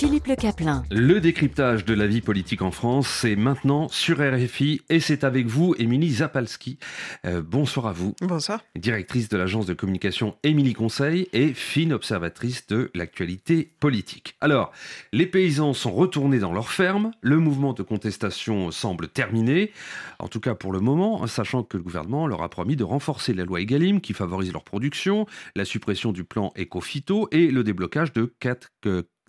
Philippe Le Caplin. Le décryptage de la vie politique en France, c'est maintenant sur RFI et c'est avec vous, Émilie Zapalski. Euh, bonsoir à vous. Bonsoir. Directrice de l'agence de communication Émilie Conseil et fine observatrice de l'actualité politique. Alors, les paysans sont retournés dans leurs fermes, le mouvement de contestation semble terminé, en tout cas pour le moment, sachant que le gouvernement leur a promis de renforcer la loi Egalim qui favorise leur production, la suppression du plan Ecofito et le déblocage de 4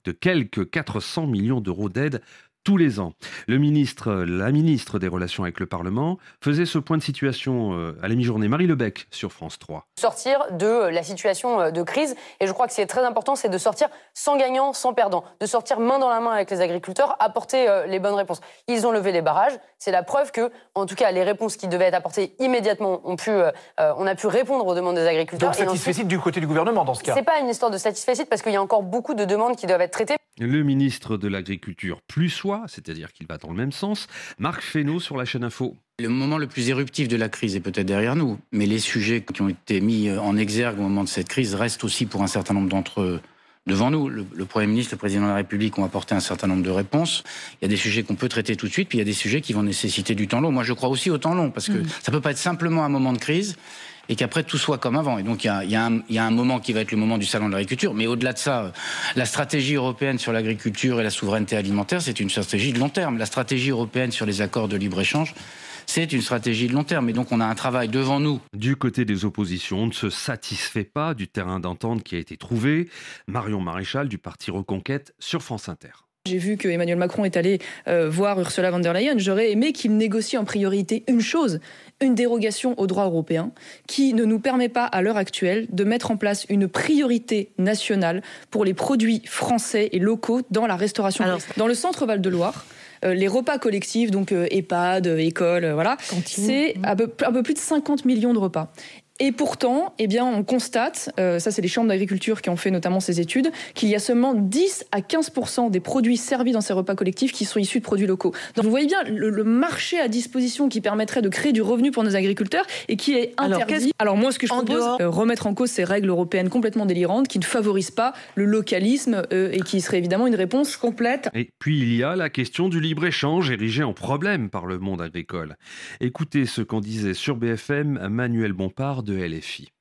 de quelques 400 millions d'euros d'aide tous les ans. Le ministre, la ministre des Relations avec le Parlement faisait ce point de situation euh, à la mi-journée. Marie Lebec sur France 3. Sortir de euh, la situation euh, de crise. Et je crois que c'est très important, c'est de sortir sans gagnant, sans perdant. De sortir main dans la main avec les agriculteurs, apporter les bonnes réponses. Ils ont levé les barrages. C'est la preuve que, en tout cas, les réponses qui devaient être apportées immédiatement ont pu, on a pu répondre aux demandes des agriculteurs. Donc satisfait du côté du gouvernement dans ce cas? C'est pas une histoire de satisfait parce qu'il y a encore beaucoup de demandes qui doivent être traitées. Le ministre de l'Agriculture plus soi, c'est-à-dire qu'il va dans le même sens. Marc Fesneau sur la chaîne Info. Le moment le plus éruptif de la crise est peut-être derrière nous, mais les sujets qui ont été mis en exergue au moment de cette crise restent aussi pour un certain nombre d'entre eux devant nous. Le, Premier ministre, le Président de la République ont apporté un certain nombre de réponses. Il y a des sujets qu'on peut traiter tout de suite, puis il y a des sujets qui vont nécessiter du temps long. Moi, je crois aussi au temps long, parce que mmh. ça peut pas être simplement un moment de crise et qu'après tout soit comme avant. Et donc il y a, un moment qui va être le moment du salon de l'agriculture, mais au-delà de ça, euh, la stratégie européenne sur l'agriculture et la souveraineté alimentaire, c'est une stratégie de long terme. La stratégie européenne sur les accords de libre-échange, c'est une stratégie de long terme. Et donc on a un travail devant nous. Du côté des oppositions, on ne se satisfait pas du terrain d'entente qui a été trouvé. Marion Maréchal du parti Reconquête sur France Inter. J'ai vu que Emmanuel Macron est allé euh, voir Ursula von der Leyen. J'aurais aimé qu'il négocie en priorité une chose, une dérogation au droit européen qui ne nous permet pas à l'heure actuelle de mettre en place une priorité nationale pour les produits français et locaux dans la restauration. dans le centre Val de Loire, euh, les repas collectifs, donc euh, EHPAD, école, voilà, c'est un peu, un peu plus de 50 millions de repas. Et pourtant, eh bien, on constate, euh, ça c'est les chambres d'agriculture qui ont fait notamment ces études, qu'il y a seulement 10 à 15% des produits servis dans ces repas collectifs qui sont issus de produits locaux. Donc vous voyez bien le, marché à disposition qui permettrait de créer du revenu pour nos agriculteurs et qui est interdit. Alors, moi, ce que je propose, euh, remettre en cause ces règles européennes complètement délirantes qui ne favorisent pas le localisme euh, et qui serait évidemment une réponse complète. Et puis il y a la question du libre-échange érigé en problème par le monde agricole. Écoutez ce qu'en disait sur BFM Manuel Bompard de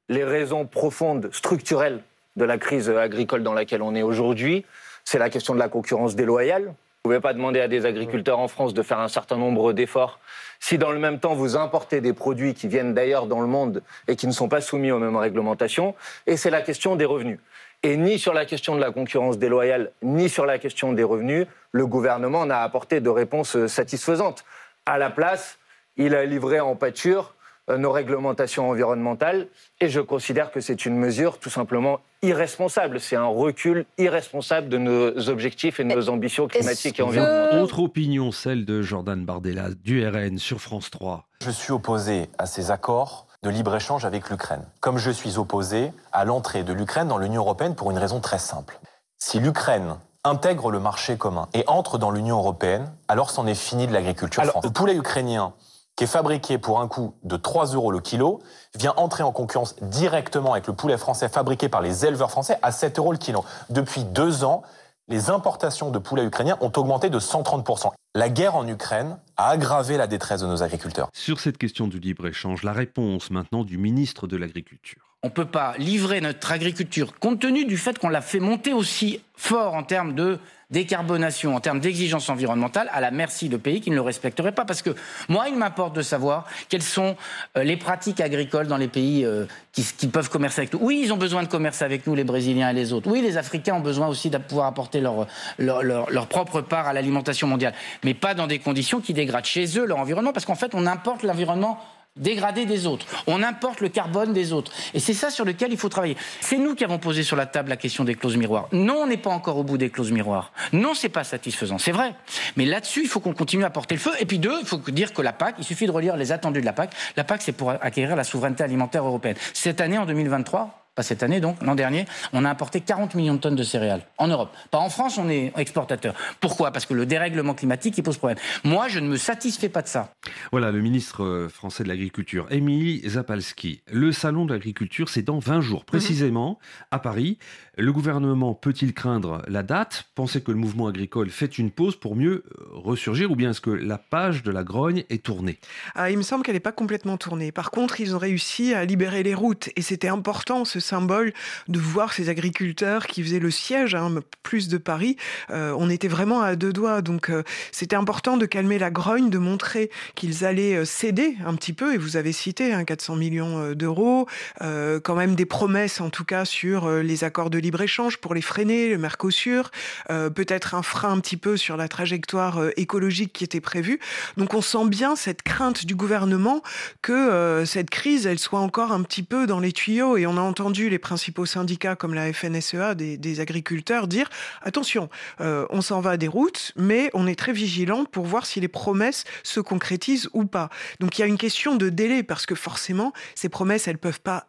Les raisons profondes, structurelles de la crise agricole dans laquelle on est aujourd'hui, c'est la question de la concurrence déloyale. Vous ne pouvez pas demander à des agriculteurs en France de faire un certain nombre d'efforts si dans le même temps vous importez des produits qui viennent d'ailleurs dans le monde et qui ne sont pas soumis aux mêmes réglementations. Et c'est la question des revenus. Et ni sur la question de la concurrence déloyale, ni sur la question des revenus, le gouvernement n'a apporté de réponse satisfaisante. À la place, il a livré en pâture nos réglementations environnementales. Et je considère que c'est une mesure tout simplement irresponsable. C'est un recul irresponsable de nos objectifs et de nos ambitions climatiques et environnementales. Autre opinion, celle de Jordan Bardella du RN sur France 3. Je suis opposé à ces accords de libre-échange avec l'Ukraine, comme je suis opposé à l'entrée de l'Ukraine dans l'Union européenne pour une raison très simple. Si l'Ukraine intègre le marché commun et entre dans l'Union européenne, alors c'en est fini de l'agriculture française. Le poulet ukrainien qui est fabriqué pour un coût de 3 euros le kilo, vient entrer en concurrence directement avec le poulet français fabriqué par les éleveurs français à 7 euros le kilo. Depuis deux ans, les importations de poulet ukrainien ont augmenté de 130%. La guerre en Ukraine a aggravé la détresse de nos agriculteurs. Sur cette question du libre-échange, la réponse maintenant du ministre de l'Agriculture. On ne peut pas livrer notre agriculture, compte tenu du fait qu'on l'a fait monter aussi fort en termes de décarbonation, en termes d'exigences environnementales, à la merci de pays qui ne le respecteraient pas. Parce que moi, il m'importe de savoir quelles sont euh, les pratiques agricoles dans les pays euh, qui, peuvent commercer avec nous. Oui, ils ont besoin de commercer avec nous, les Brésiliens et les autres. Oui, les Africains ont besoin aussi de pouvoir apporter leur, leur, leur propre part à l'alimentation mondiale. Mais pas dans des conditions qui dégradent chez eux leur environnement, parce qu'en fait, on importe l'environnement dégradé des autres. On importe le carbone des autres. Et c'est ça sur lequel il faut travailler. C'est nous qui avons posé sur la table la question des clauses miroirs. Non, on n'est pas encore au bout des clauses miroirs. Non, c'est pas satisfaisant. C'est vrai. Mais là-dessus, il faut qu'on continue à porter le feu. Et puis deux, il faut dire que la PAC, il suffit de relire les attendus de la PAC. La PAC, c'est pour acquérir la souveraineté alimentaire européenne. Cette année, en 2023, pas cette année donc, l'an dernier, on a importé 40 millions de tonnes de céréales en Europe. Pas en France, on est exportateur. Pourquoi? Parce que le dérèglement climatique, il pose problème. Moi, je ne me satisfais pas de ça. Voilà, le ministre euh, français de l'Agriculture, Émilie Zapalski. Le salon de l'agriculture, c'est dans 20 jours, précisément, à Paris. Le gouvernement peut-il craindre la date? Penser que le mouvement agricole fait une pause pour mieux euh, ressurgir Ou bien est-ce que la page de la grogne est tournée? Ah, Il me semble qu'elle n'est pas complètement tournée. Par contre, ils ont réussi à libérer les routes. Et c'était important, ce symbole, de voir ces agriculteurs qui faisaient le siège, hein, plus de Paris. Euh, on était vraiment à deux doigts. Donc, euh, c'était important de calmer la grogne, de montrer qu'ils allaient céder un petit peu. Et vous avez cité hein, 400 millions d'euros, quand même des promesses, en tout cas, sur les accords de libre-échange pour les freiner, le Mercosur, euh, peut-être un frein un petit peu sur la trajectoire euh, écologique qui était prévue. Donc on sent bien cette crainte du gouvernement que euh, cette crise, elle soit encore un petit peu dans les tuyaux. Et on a entendu les principaux syndicats comme la FNSEA des, agriculteurs dire attention, on s'en va des routes, mais on est très vigilant pour voir si les promesses se concrétisent ou pas. Donc il y a une question de délai parce que forcément ces promesses, elles peuvent pas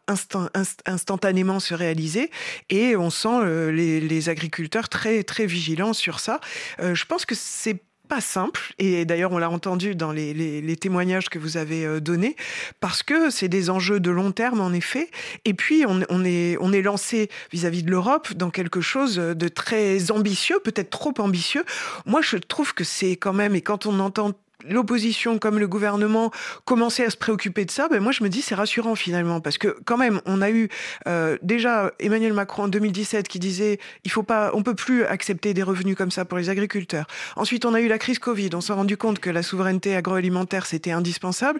instantanément se réaliser et on sent euh, les, agriculteurs très très vigilants sur ça. Euh, je pense que c'est pas simple, et d'ailleurs on l'a entendu dans les, témoignages que vous avez euh, donnés, parce que c'est des enjeux de long terme en effet, et puis on, est, on est lancé vis-à-vis de l'Europe dans quelque chose de très ambitieux, peut-être trop ambitieux. Moi je trouve que c'est quand même, et quand on entend l'opposition comme le gouvernement commençaient à se préoccuper de ça, ben moi je me dis c'est rassurant finalement parce que quand même on a eu euh, déjà Emmanuel Macron en 2017 qui disait il faut pas, on peut plus accepter des revenus comme ça pour les agriculteurs. Ensuite on a eu la crise Covid, on s'est rendu compte que la souveraineté agroalimentaire c'était indispensable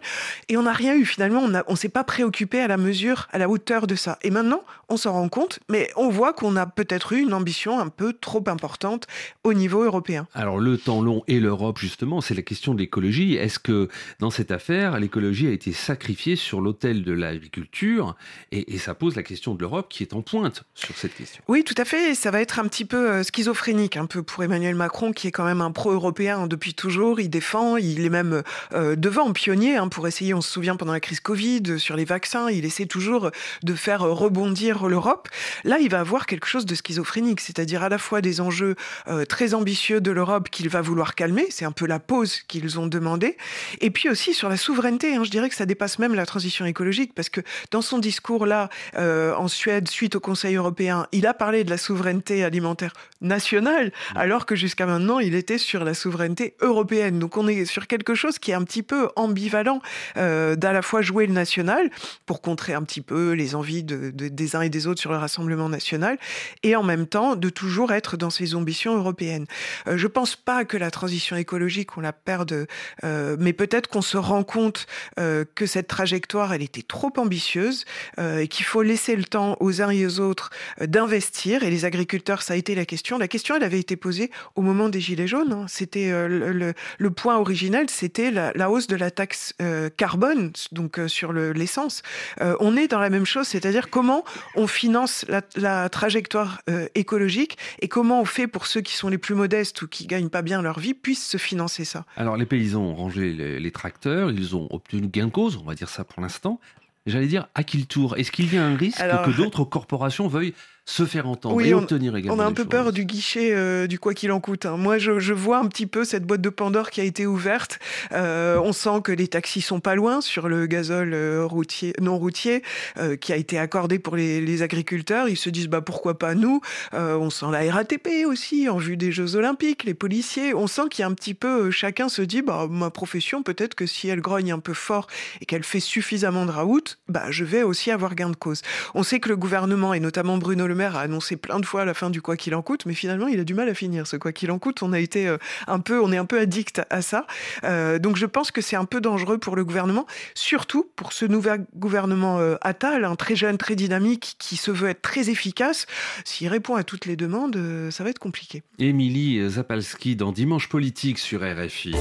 et on n'a rien eu finalement, on, a, on s'est pas préoccupé à la mesure, à la hauteur de ça. Et maintenant on s'en rend compte, mais on voit qu'on a peut-être eu une ambition un peu trop importante au niveau européen. Alors le temps long et l'Europe justement, c'est la question des est-ce que dans cette affaire, l'écologie a été sacrifiée sur l'autel de l'agriculture? Et, ça pose la question de l'Europe qui est en pointe sur cette question. Oui, tout à fait. Ça va être un petit peu euh, schizophrénique, un peu pour Emmanuel Macron, qui est quand même un pro-européen depuis toujours. Il défend, il est même euh, devant, pionnier, hein, pour essayer, on se souvient pendant la crise Covid, sur les vaccins, il essaie toujours de faire rebondir l'Europe. Là, il va avoir quelque chose de schizophrénique, c'est-à-dire à la fois des enjeux euh, très ambitieux de l'Europe qu'il va vouloir calmer, c'est un peu la pause qu'ils ont demandé. Et puis aussi sur la souveraineté, hein, je dirais que ça dépasse même la transition écologique, parce que dans son discours là, euh, en Suède, suite au Conseil européen, il a parlé de la souveraineté alimentaire nationale, alors que jusqu'à maintenant, il était sur la souveraineté européenne. Donc on est sur quelque chose qui est un petit peu ambivalent, euh, d'à la fois jouer le national, pour contrer un petit peu les envies de, des uns et des autres sur le Rassemblement national, et en même temps de toujours être dans ses ambitions européennes. Euh, je pense pas que la transition écologique, on la perde mais peut-être qu'on se rend compte euh, que cette trajectoire, elle était trop ambitieuse euh, et qu'il faut laisser le temps aux uns et aux autres d'investir. Et les agriculteurs, ça a été la question. La question, elle avait été posée au moment des Gilets jaunes. Hein. C'était le, point original, c'était la, hausse de la taxe carbone, donc sur l'essence. on est dans la même chose, c'est-à-dire comment on finance la, trajectoire écologique et comment on fait pour ceux qui sont les plus modestes ou qui gagnent pas bien leur vie puissent se financer ça. Pays ont rangé les, tracteurs, ils ont obtenu gain de cause, on va dire ça pour l'instant. J'allais dire, à qui le tour? Est-ce qu'il y a un risque que d'autres corporations veuillent se faire entendre et obtenir également. On a un peu peur du guichet euh, du quoi qu'il en coûte. Hein. Moi, je, je, vois un petit peu cette boîte de Pandore qui a été ouverte. Euh, on sent que les taxis sont pas loin sur le gazole euh, routier, non routier euh, qui a été accordé pour les, les, agriculteurs. Ils se disent bah pourquoi pas nous? On sent la RATP aussi en vue des Jeux Olympiques, les policiers. On sent qu'il y a un petit peu chacun se dit bah ma profession peut-être que si elle grogne un peu fort et qu'elle fait suffisamment de raout, bah je vais aussi avoir gain de cause. On sait que le gouvernement et notamment Bruno le Maire a annoncé plein de fois la fin du quoi qu'il en coûte, mais finalement il a du mal à finir ce quoi qu'il en coûte. On a été euh, un peu, on est un peu addict à ça. Euh, donc je pense que c'est un peu dangereux pour le gouvernement, surtout pour ce nouvel gouvernement euh, Attal, un très jeune, très dynamique, qui se veut être très efficace. S'il répond à toutes les demandes, ça va être compliqué. Émilie Zapalski dans Dimanche politique sur RFI.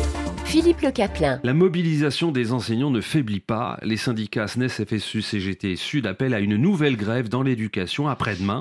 Philippe Le Caplin. La mobilisation des enseignants ne faiblit pas. Les syndicats SNES, FSU, CGT et Sud appellent à une nouvelle grève dans l'éducation après-demain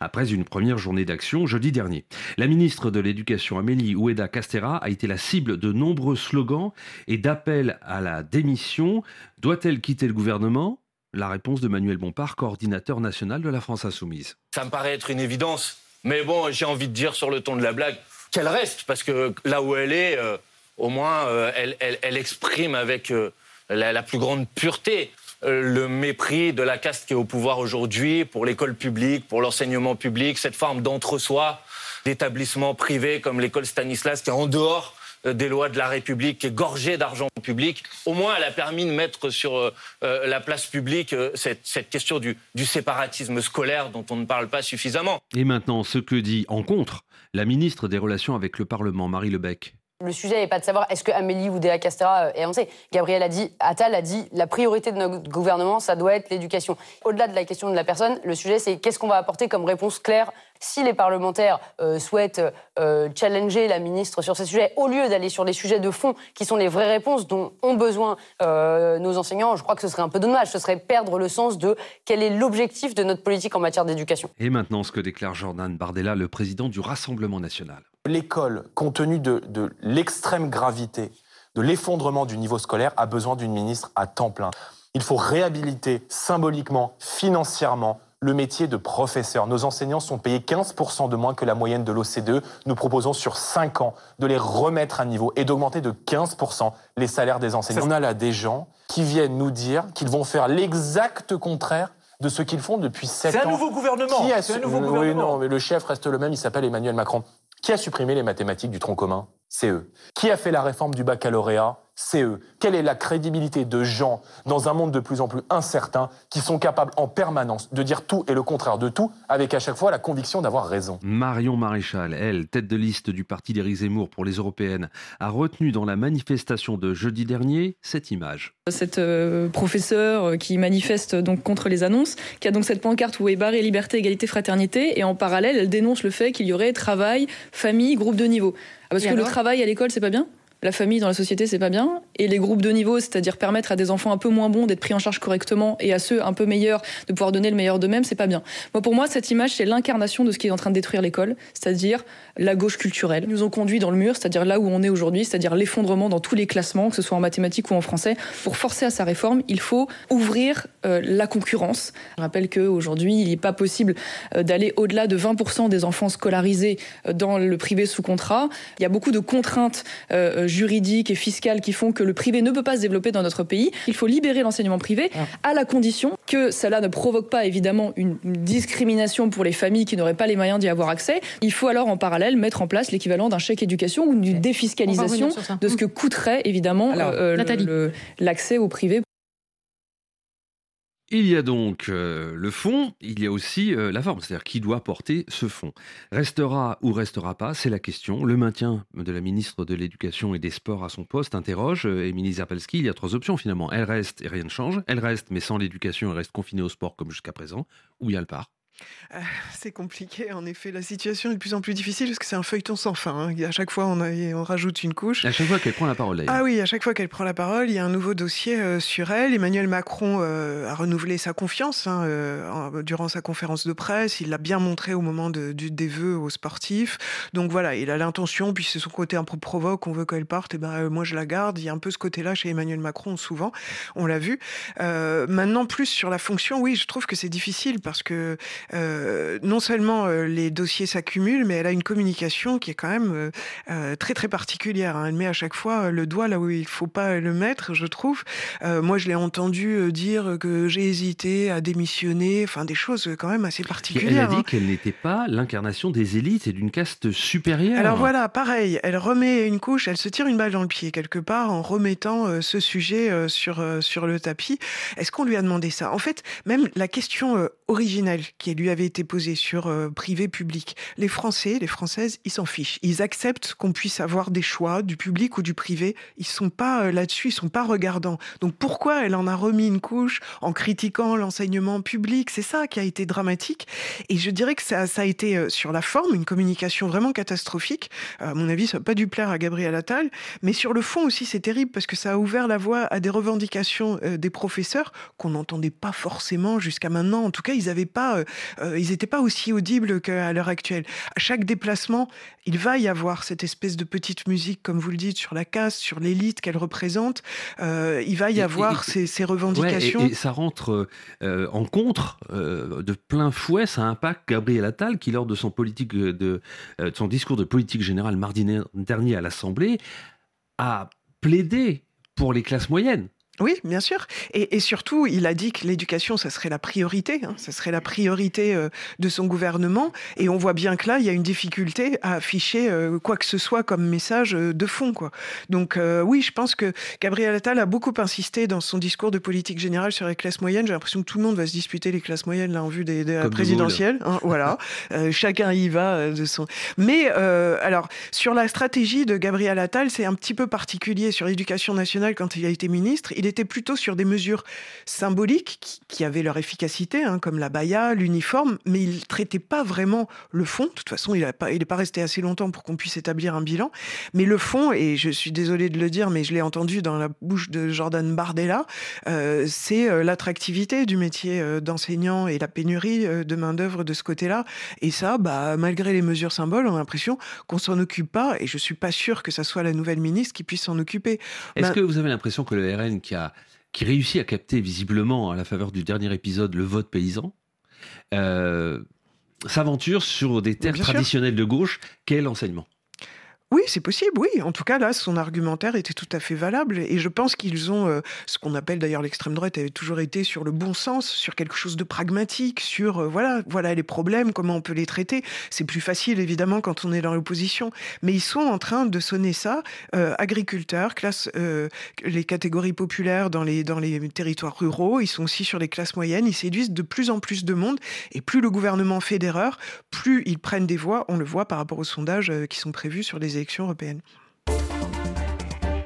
après une première journée d'action jeudi dernier. La ministre de l'Éducation, Amélie Oueda Castera, a été la cible de nombreux slogans et d'appels à la démission. Doit-elle quitter le gouvernement? La réponse de Manuel Bompard, coordinateur national de la France Insoumise. Ça me paraît être une évidence. Mais bon, j'ai envie de dire sur le ton de la blague qu'elle reste, parce que là où elle est, euh, au moins, euh, elle, exprime avec euh, la, plus grande pureté le mépris de la caste qui est au pouvoir aujourd'hui pour l'école publique, pour l'enseignement public, cette forme d'entre-soi, d'établissement privé comme l'école Stanislas qui est en dehors des lois de la République, qui est gorgée d'argent public. Au moins, elle a permis de mettre sur la place publique cette, question du, du, séparatisme scolaire dont on ne parle pas suffisamment. Et maintenant, ce que dit en contre la ministre des Relations avec le Parlement, Marie Lebec. Le sujet n'est pas de savoir est-ce que Amélie Oudéa Castera euh, est avancée. Gabriel a dit, Attal a dit, la priorité de notre gouvernement, ça doit être l'éducation. Au-delà de la question de la personne, le sujet c'est qu'est-ce qu'on va apporter comme réponse claire si les parlementaires euh, souhaitent euh, challenger la ministre sur ces sujets, au lieu d'aller sur les sujets de fond qui sont les vraies réponses dont ont besoin nos enseignants, je crois que ce serait un peu dommage. Ce serait perdre le sens de quel est l'objectif de notre politique en matière d'éducation. Et maintenant, ce que déclare Jordan Bardella, le président du Rassemblement national l'école, compte tenu de, l'extrême gravité de l'effondrement du niveau scolaire, a besoin d'une ministre à temps plein. Il faut réhabiliter symboliquement, financièrement, le métier de professeur. Nos enseignants sont payés 15% de moins que la moyenne de l'OCDE. Nous proposons sur 5 ans de les remettre à niveau et d'augmenter de 15% les salaires des enseignants. On a là des gens qui viennent nous dire qu'ils vont faire l'exact contraire de ce qu'ils font depuis 7 ans. C'est un nouveau gouvernement. C'est un nouveau gouvernement. Oui, non, mais le chef reste le même, il s'appelle Emmanuel Macron. Qui a supprimé les mathématiques du tronc commun? C'est eux. Qui a fait la réforme du baccalauréat? C'est eux. Quelle est la crédibilité de gens dans un monde de plus en plus incertain qui sont capables en permanence de dire tout et le contraire de tout avec à chaque fois la conviction d'avoir raison? Marion Maréchal, elle, tête de liste du parti d'Éric Zemmour pour les européennes, a retenu dans la manifestation de jeudi dernier cette image. Cette euh, professeure euh, qui manifeste donc contre les annonces, qui a donc cette pancarte où est barré liberté, égalité, fraternité, et en parallèle, elle dénonce le fait qu'il y aurait travail, famille, groupe de niveau. Ah, parce que le travail à l'école, c'est pas bien? La famille dans la société, c'est pas bien. Et les groupes de niveau, c'est-à-dire permettre à des enfants un peu moins bons d'être pris en charge correctement et à ceux un peu meilleurs de pouvoir donner le meilleur d'eux-mêmes, c'est pas bien. Moi, pour moi, cette image, c'est l'incarnation de ce qui est en train de détruire l'école, c'est-à-dire la gauche culturelle. Ils nous ont conduit dans le mur, c'est-à-dire là où on est aujourd'hui, c'est-à-dire l'effondrement dans tous les classements, que ce soit en mathématiques ou en français. Pour forcer à sa réforme, il faut ouvrir euh, la concurrence. Je rappelle qu'aujourd'hui, il n'est pas possible euh, d'aller au-delà de 20% des enfants scolarisés euh, dans le privé sous contrat. Il y a beaucoup de contraintes juridiques et fiscales qui font que le privé ne peut pas se développer dans notre pays. Il faut libérer l'enseignement privé à la condition que cela ne provoque pas évidemment une, discrimination pour les familles qui n'auraient pas les moyens d'y avoir accès. Il faut alors en parallèle mettre en place l'équivalent d'un chèque éducation ou d'une défiscalisation de ce que coûterait évidemment l'accès au privé. Il y a donc euh, le fond, il y a aussi euh, la forme, c'est-à-dire qui doit porter ce fond. Restera ou restera pas, c'est la question. Le maintien de la ministre de l'Éducation et des Sports à son poste interroge euh, Émilie Zapalski. Il y a trois options finalement. Elle reste et rien ne change. Elle reste, mais sans l'éducation, elle reste confinée au sport comme jusqu'à présent. Ou elle part. Euh, c'est compliqué, en effet. La situation est de plus en plus difficile parce que c'est un feuilleton sans fin. Hein. À chaque fois, on, on, rajoute une couche. À chaque fois qu'elle prend la parole, Ah oui, à chaque fois qu'elle prend la parole, il y a un nouveau dossier euh, sur elle. Emmanuel Macron euh, a renouvelé sa confiance hein, durant sa conférence de presse. Il l'a bien montré au moment de, des vœux aux sportifs. Donc voilà, il a l'intention, puis c'est son côté un peu provoque, on veut qu'elle parte, et ben moi je la garde. Il y a un peu ce côté-là chez Emmanuel Macron, souvent, on l'a vu. maintenant, plus sur la fonction, oui, je trouve que c'est difficile parce que euh, non seulement euh, les dossiers s'accumulent, mais elle a une communication qui est quand même euh, très très particulière. Hein. Elle met à chaque fois le doigt là où il faut pas le mettre, je trouve. moi, je l'ai entendu dire que j'ai hésité à démissionner, enfin des choses quand même assez particulières. Elle a dit hein. qu'elle n'était pas l'incarnation des élites et d'une caste supérieure. Alors voilà, pareil, elle remet une couche, elle se tire une balle dans le pied quelque part en remettant ce sujet sur sur le tapis. Est-ce qu'on lui a demandé ça? En fait, même la question originelle qui lui avait été posée sur euh, privé-public. Les Français, les Françaises, ils s'en fichent. Ils acceptent qu'on puisse avoir des choix du public ou du privé. Ils sont pas euh, là-dessus, ils sont pas regardants. Donc pourquoi elle en a remis une couche en critiquant l'enseignement public? C'est ça qui a été dramatique. Et je dirais que ça, ça a été euh, sur la forme une communication vraiment catastrophique. À mon avis, ça n'a pas dû plaire à Gabriel Attal. Mais sur le fond aussi, c'est terrible parce que ça a ouvert la voie à des revendications des professeurs qu'on n'entendait pas forcément jusqu'à maintenant. En tout cas, ils n'avaient pas, ils n'étaient pas aussi audibles qu'à l'heure actuelle. À chaque déplacement, il va y avoir cette espèce de petite musique, comme vous le dites, sur la caste, sur l'élite qu'elle représente. il va y avoir ces, revendications. et, ça rentre en contre de plein fouet, ça impacte Gabriel Attal qui, lors de son, politique de, de son discours de politique générale mardi dernier à l'Assemblée, a plaidé pour les classes moyennes. Oui, bien sûr. Et, surtout, il a dit que l'éducation, ça serait la priorité. Hein. ça serait la priorité euh, de son gouvernement. Et on voit bien que là, il y a une difficulté à afficher euh, quoi que ce soit comme message euh, de fond. Quoi. Donc oui, je pense que Gabriel Attal a beaucoup insisté dans son discours de politique générale sur les classes moyennes. J'ai l'impression que tout le monde va se disputer les classes moyennes là en vue des, des présidentielles. Hein, voilà, chacun y va de son. Mais alors sur la stratégie de Gabriel Attal, c'est un petit peu particulier sur l'éducation nationale quand il a été ministre. Il était plutôt sur des mesures symboliques qui, avaient leur efficacité, hein, comme la baya, l'uniforme, mais il traitait pas vraiment le fond. De toute façon, il n'est pas, pas resté assez longtemps pour qu'on puisse établir un bilan. Mais le fond, et je suis désolé de le dire, mais je l'ai entendu dans la bouche de Jordan Bardella, euh, c'est euh, l'attractivité du métier euh, d'enseignant et la pénurie de main-d'œuvre de ce côté-là. Et ça, bah, malgré les mesures symboles, on a l'impression qu'on s'en occupe pas. Et je suis pas sûr que ça soit la nouvelle ministre qui puisse s'en occuper. Est-ce que vous avez l'impression que le RN qui a qui réussit à capter visiblement à la faveur du dernier épisode le vote paysan, euh, s'aventure sur des terres traditionnelles de gauche qu'est l'enseignement. Oui, c'est possible, oui. En tout cas, là, son argumentaire était tout à fait valable. Et je pense qu'ils ont, euh, ce qu'on appelle d'ailleurs l'extrême droite, avait toujours été sur le bon sens, sur quelque chose de pragmatique, sur, euh, voilà, voilà les problèmes, comment on peut les traiter. C'est plus facile, évidemment, quand on est dans l'opposition. Mais ils sont en train de sonner ça, euh, agriculteurs, classe, les catégories populaires dans les, dans les territoires ruraux. Ils sont aussi sur les classes moyennes. Ils séduisent de plus en plus de monde. Et plus le gouvernement fait d'erreurs, plus ils prennent des voix. On le voit par rapport aux sondages qui sont prévus sur les élections.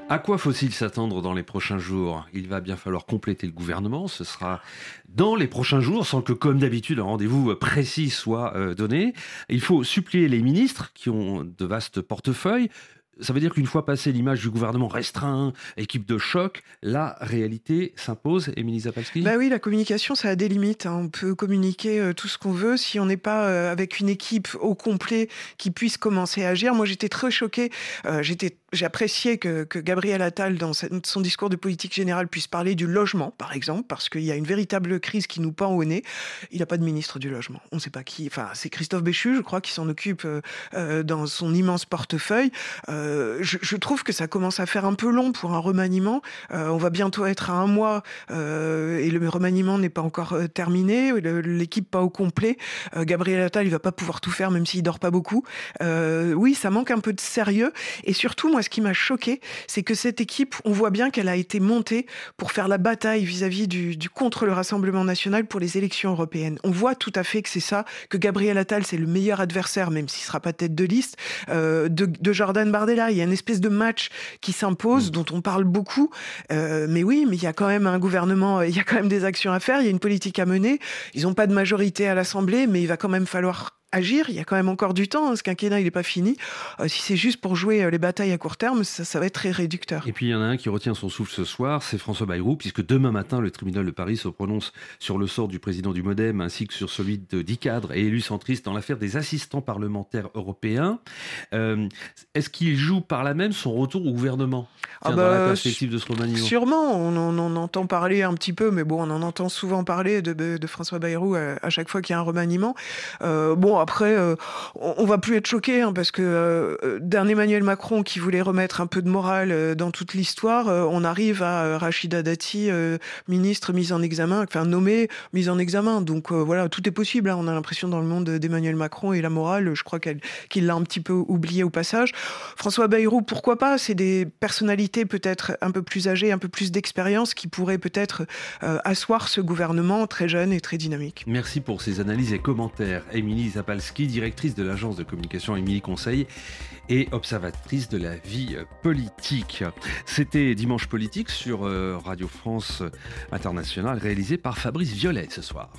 À quoi faut-il s'attendre dans les prochains jours? Il va bien falloir compléter le gouvernement. Ce sera dans les prochains jours, sans que, comme d'habitude, un rendez-vous précis soit euh, donné. Il faut supplier les ministres qui ont de vastes portefeuilles, ça veut dire qu'une fois passé l'image du gouvernement restreint, équipe de choc, la réalité s'impose, Émilie Zapalski? Bah oui, la communication, ça a des limites. Hein. On peut communiquer euh, tout ce qu'on veut si on n'est pas euh, avec une équipe au complet qui puisse commencer à agir. Moi, j'étais très choquée. Euh, j'étais j'ai apprécié que, que, Gabriel Attal, dans son discours de politique générale, puisse parler du logement, par exemple, parce qu'il y a une véritable crise qui nous pend au nez. Il n'a pas de ministre du logement. On ne sait pas qui. Enfin, c'est Christophe Béchu, je crois, qui s'en occupe euh, dans son immense portefeuille. Je, je, trouve que ça commence à faire un peu long pour un remaniement. Euh, on va bientôt être à un mois euh, et le remaniement n'est pas encore euh, terminé. L'équipe pas au complet. Euh, Gabriel Attal, il va pas pouvoir tout faire, même s'il dort pas beaucoup. oui, ça manque un peu de sérieux. Et surtout, moi, ce qui m'a choqué, c'est que cette équipe, on voit bien qu'elle a été montée pour faire la bataille vis-à-vis du, contre le Rassemblement national pour les élections européennes. On voit tout à fait que c'est ça, que Gabriel Attal, c'est le meilleur adversaire, même s'il sera pas tête de liste, euh, de, de, Jordan Bardella. Il y a une espèce de match qui s'impose, mm. dont on parle beaucoup. Euh, mais oui, mais il y a quand même un gouvernement, il y a quand même des actions à faire, il y a une politique à mener. Ils n'ont pas de majorité à l'Assemblée, mais il va quand même falloir agir. Il y a quand même encore du temps. Hein. Ce quinquennat, il n'est pas fini. Euh, si c'est juste pour jouer euh, les batailles à court terme, ça, ça, va être très réducteur. Et puis, il y en a un qui retient son souffle ce soir, c'est François Bayrou, puisque demain matin, le tribunal de Paris se prononce sur le sort du président du Modem, ainsi que sur celui de 10 cadres et élus centristes dans l'affaire des assistants parlementaires européens. Euh, Est-ce qu'il joue par là même son retour au gouvernement? Ah bah, dans la perspective de ce remaniement Sûrement. On en, on entend parler un petit peu, mais bon, on en entend souvent parler de, de François Bayrou à, à, chaque fois qu'il y a un remaniement. Euh, bon, après, euh, on, va plus être choqué hein, parce que euh, d'un Emmanuel Macron qui voulait remettre un peu de morale euh, dans toute l'histoire, euh, on arrive à Rachida Dati, ministre mise en examen, enfin nommée mise en examen. Donc voilà, tout est possible. Hein. On a l'impression dans le monde d'Emmanuel Macron et la morale, je crois qu'il l'a un petit peu oublié au passage. François Bayrou, pourquoi pas? C'est des personnalités peut-être un peu plus âgées, un peu plus d'expérience qui pourraient peut-être asseoir ce gouvernement très jeune et très dynamique. Merci pour ces analyses et commentaires. Émilie Directrice de l'agence de communication Émilie Conseil et observatrice de la vie politique. C'était Dimanche Politique sur euh, Radio France Internationale, réalisé par Fabrice Violet ce soir.